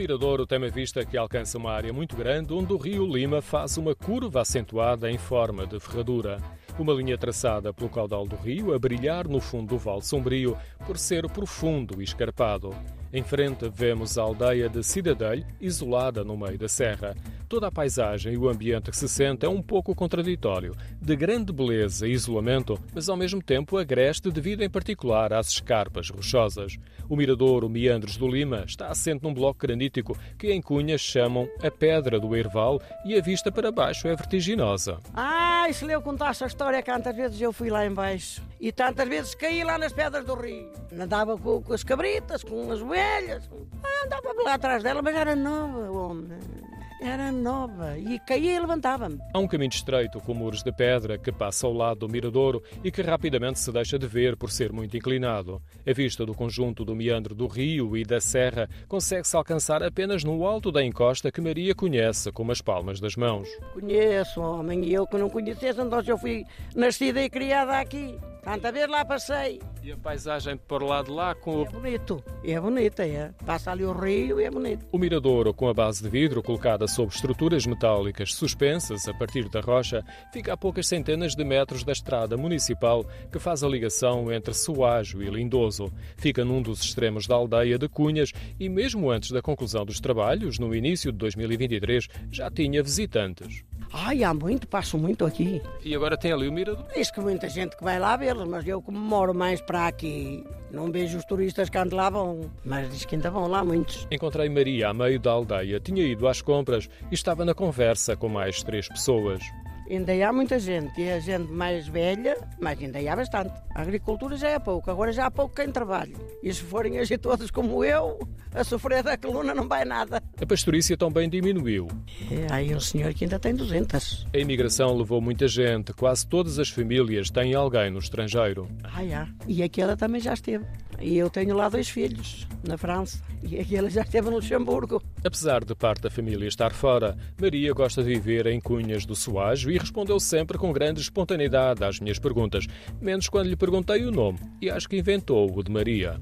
Miradouro tem uma vista que alcança uma área muito grande, onde o rio Lima faz uma curva acentuada em forma de ferradura. Uma linha traçada pelo caudal do rio a brilhar no fundo do Vale Sombrio por ser profundo e escarpado. Em frente vemos a aldeia de Cidadelho, isolada no meio da serra. Toda a paisagem e o ambiente que se sente é um pouco contraditório, de grande beleza e isolamento, mas ao mesmo tempo agreste devido em particular às escarpas rochosas. O mirador, o Meandros do Lima, está assente num bloco granítico que em Cunhas chamam a Pedra do Erval e a vista para baixo é vertiginosa. Ah, se eu contasse a história, quantas vezes eu fui lá embaixo e tantas vezes caí lá nas pedras do rio. Andava com, com as cabritas, com as ovelhas, ah, andava lá atrás dela, mas era nova, homem. Era nova e caía e levantava-me. Há um caminho estreito com muros de pedra que passa ao lado do miradouro e que rapidamente se deixa de ver por ser muito inclinado. A vista do conjunto do meandro do rio e da serra consegue-se alcançar apenas no alto da encosta que Maria conhece como as palmas das mãos. Conheço, homem, e eu que não conhecesse, então eu fui nascida e criada aqui. Tanta vez lá passei. E a paisagem por lá de lá com o... É bonito, é bonita, é. Passa ali o rio e é bonito. O miradouro, com a base de vidro colocada sobre estruturas metálicas suspensas a partir da rocha, fica a poucas centenas de metros da estrada municipal que faz a ligação entre Soajo e Lindoso. Fica num dos extremos da aldeia de Cunhas e mesmo antes da conclusão dos trabalhos, no início de 2023, já tinha visitantes. Ai, há muito, passo muito aqui. E agora tem ali o mirador? Diz que muita gente que vai lá vê-los, mas eu como moro mais para aqui, não vejo os turistas que andam lá vão, mas diz que ainda vão lá muitos. Encontrei Maria a meio da aldeia, tinha ido às compras e estava na conversa com mais três pessoas. Ainda há muita gente, e a gente mais velha, mas ainda há bastante. A agricultura já é pouco, agora já há pouco quem trabalha. E se forem a todos como eu, a sofrer da coluna não vai nada. A pastorícia também diminuiu. É, aí um senhor que ainda tem 200. A imigração levou muita gente, quase todas as famílias têm alguém no estrangeiro. Ah, já. E aquela também já esteve. E eu tenho lá dois filhos, na França. E aquela já esteve no Luxemburgo. Apesar de parte da família estar fora, Maria gosta de viver em Cunhas do Soajo e respondeu sempre com grande espontaneidade às minhas perguntas, menos quando lhe perguntei o nome, e acho que inventou o de Maria.